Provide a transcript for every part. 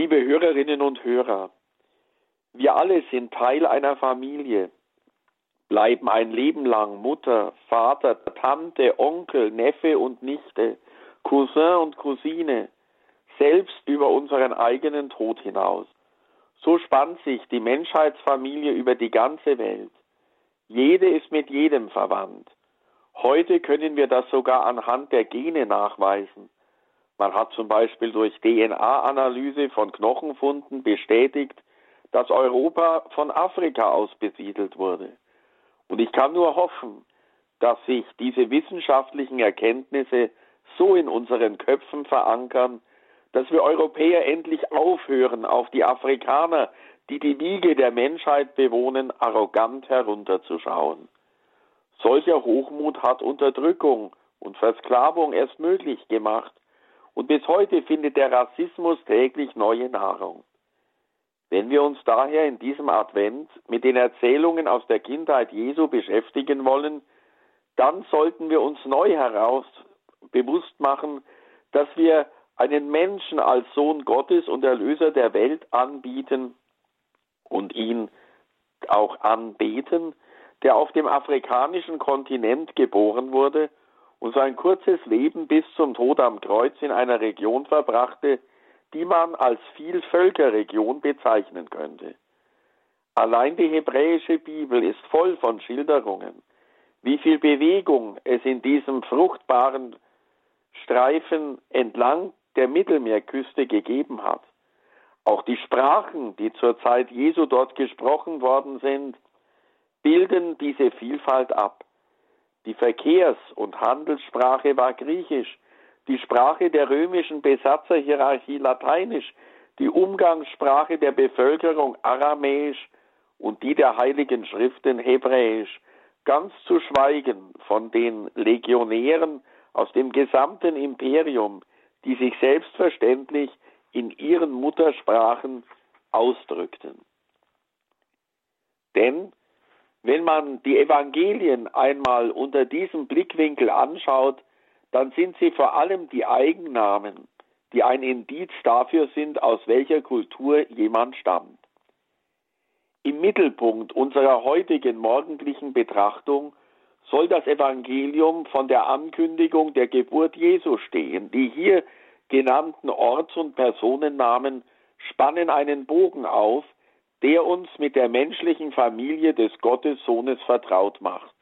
Liebe Hörerinnen und Hörer, wir alle sind Teil einer Familie, bleiben ein Leben lang Mutter, Vater, Tante, Onkel, Neffe und Nichte, Cousin und Cousine, selbst über unseren eigenen Tod hinaus. So spannt sich die Menschheitsfamilie über die ganze Welt. Jede ist mit jedem verwandt. Heute können wir das sogar anhand der Gene nachweisen. Man hat zum Beispiel durch DNA-Analyse von Knochenfunden bestätigt, dass Europa von Afrika aus besiedelt wurde. Und ich kann nur hoffen, dass sich diese wissenschaftlichen Erkenntnisse so in unseren Köpfen verankern, dass wir Europäer endlich aufhören, auf die Afrikaner, die die Wiege der Menschheit bewohnen, arrogant herunterzuschauen. Solcher Hochmut hat Unterdrückung und Versklavung erst möglich gemacht, und bis heute findet der Rassismus täglich neue Nahrung. Wenn wir uns daher in diesem Advent mit den Erzählungen aus der Kindheit Jesu beschäftigen wollen, dann sollten wir uns neu heraus bewusst machen, dass wir einen Menschen als Sohn Gottes und Erlöser der Welt anbieten und ihn auch anbeten, der auf dem afrikanischen Kontinent geboren wurde und sein kurzes Leben bis zum Tod am Kreuz in einer Region verbrachte, die man als Vielvölkerregion bezeichnen könnte. Allein die hebräische Bibel ist voll von Schilderungen, wie viel Bewegung es in diesem fruchtbaren Streifen entlang der Mittelmeerküste gegeben hat. Auch die Sprachen, die zur Zeit Jesu dort gesprochen worden sind, bilden diese Vielfalt ab. Die Verkehrs- und Handelssprache war griechisch, die Sprache der römischen Besatzerhierarchie Lateinisch, die Umgangssprache der Bevölkerung Aramäisch und die der heiligen Schriften Hebräisch, ganz zu schweigen von den Legionären aus dem gesamten Imperium, die sich selbstverständlich in ihren Muttersprachen ausdrückten. Denn wenn man die Evangelien einmal unter diesem Blickwinkel anschaut, dann sind sie vor allem die Eigennamen, die ein Indiz dafür sind, aus welcher Kultur jemand stammt. Im Mittelpunkt unserer heutigen morgendlichen Betrachtung soll das Evangelium von der Ankündigung der Geburt Jesu stehen. Die hier genannten Orts- und Personennamen spannen einen Bogen auf, der uns mit der menschlichen Familie des Gottessohnes vertraut macht.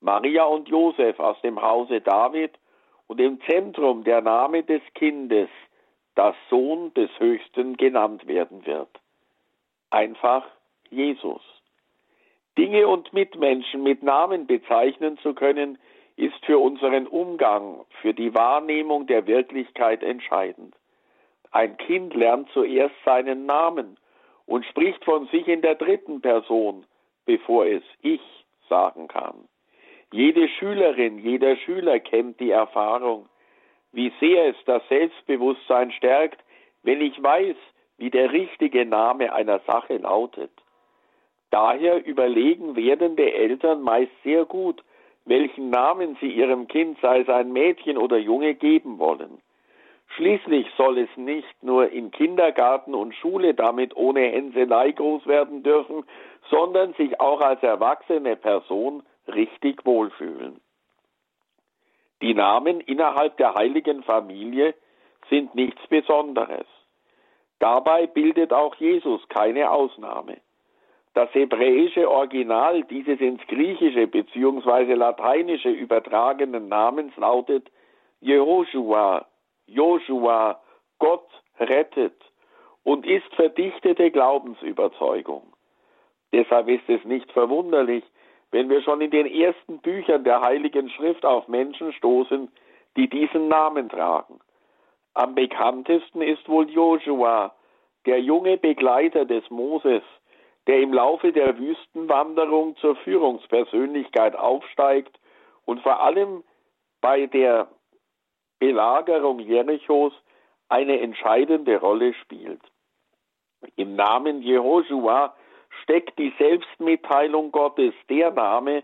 Maria und Josef aus dem Hause David und im Zentrum der Name des Kindes, das Sohn des Höchsten genannt werden wird. Einfach Jesus. Dinge und Mitmenschen mit Namen bezeichnen zu können, ist für unseren Umgang, für die Wahrnehmung der Wirklichkeit entscheidend. Ein Kind lernt zuerst seinen Namen und spricht von sich in der dritten Person, bevor es ich sagen kann. Jede Schülerin, jeder Schüler kennt die Erfahrung, wie sehr es das Selbstbewusstsein stärkt, wenn ich weiß, wie der richtige Name einer Sache lautet. Daher überlegen werdende Eltern meist sehr gut, welchen Namen sie ihrem Kind, sei es ein Mädchen oder Junge, geben wollen. Schließlich soll es nicht nur in Kindergarten und Schule damit ohne Hänselei groß werden dürfen, sondern sich auch als erwachsene Person richtig wohlfühlen. Die Namen innerhalb der heiligen Familie sind nichts Besonderes. Dabei bildet auch Jesus keine Ausnahme. Das hebräische Original dieses ins Griechische bzw. Lateinische übertragenen Namens lautet Jehoshua, Joshua, Gott rettet und ist verdichtete Glaubensüberzeugung. Deshalb ist es nicht verwunderlich, wenn wir schon in den ersten Büchern der Heiligen Schrift auf Menschen stoßen, die diesen Namen tragen. Am bekanntesten ist wohl Joshua, der junge Begleiter des Moses, der im Laufe der Wüstenwanderung zur Führungspersönlichkeit aufsteigt und vor allem bei der Belagerung Jerichos eine entscheidende Rolle spielt. Im Namen Jehoshua steckt die Selbstmitteilung Gottes, der Name,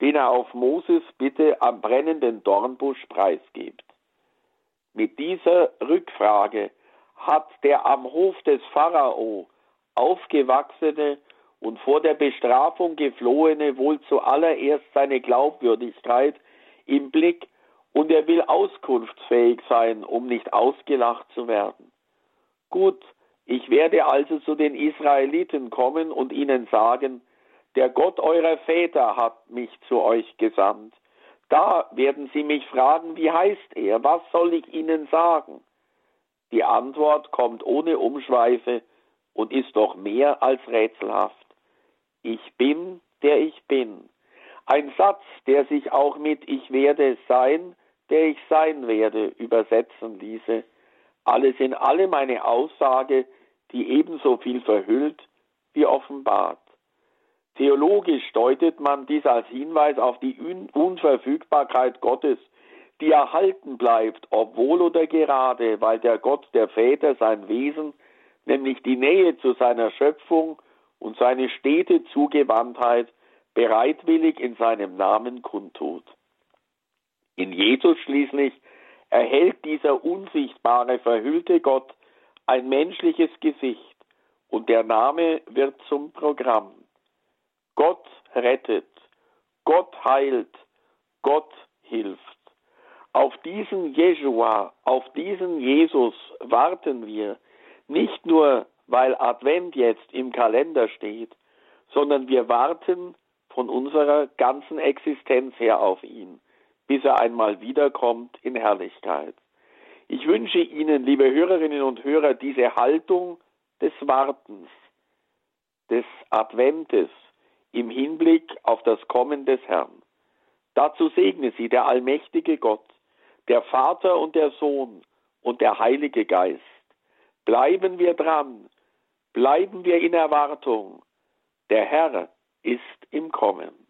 den er auf Moses Bitte am brennenden Dornbusch preisgibt. Mit dieser Rückfrage hat der am Hof des Pharao aufgewachsene und vor der Bestrafung geflohene wohl zuallererst seine Glaubwürdigkeit im Blick und er will auskunftsfähig sein, um nicht ausgelacht zu werden. Gut, ich werde also zu den Israeliten kommen und ihnen sagen, der Gott eurer Väter hat mich zu euch gesandt. Da werden sie mich fragen, wie heißt er, was soll ich ihnen sagen? Die Antwort kommt ohne Umschweife und ist doch mehr als rätselhaft. Ich bin, der ich bin. Ein Satz, der sich auch mit Ich werde sein, der ich sein werde, übersetzen ließe. Alles in allem eine Aussage, die ebenso viel verhüllt wie offenbart. Theologisch deutet man dies als Hinweis auf die Unverfügbarkeit Gottes, die erhalten bleibt, obwohl oder gerade, weil der Gott der Väter sein Wesen, nämlich die Nähe zu seiner Schöpfung und seine stete Zugewandtheit bereitwillig in seinem Namen kundtut. In Jesus schließlich erhält dieser unsichtbare, verhüllte Gott ein menschliches Gesicht und der Name wird zum Programm. Gott rettet, Gott heilt, Gott hilft. Auf diesen Jeshua, auf diesen Jesus warten wir, nicht nur weil Advent jetzt im Kalender steht, sondern wir warten von unserer ganzen Existenz her auf ihn, bis er einmal wiederkommt in Herrlichkeit. Ich wünsche Ihnen, liebe Hörerinnen und Hörer, diese Haltung des Wartens, des Adventes im Hinblick auf das Kommen des Herrn. Dazu segne Sie der allmächtige Gott, der Vater und der Sohn und der Heilige Geist. Bleiben wir dran, bleiben wir in Erwartung. Der Herr ist im Kommen.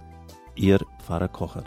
Ihr Pfarrer Kocher.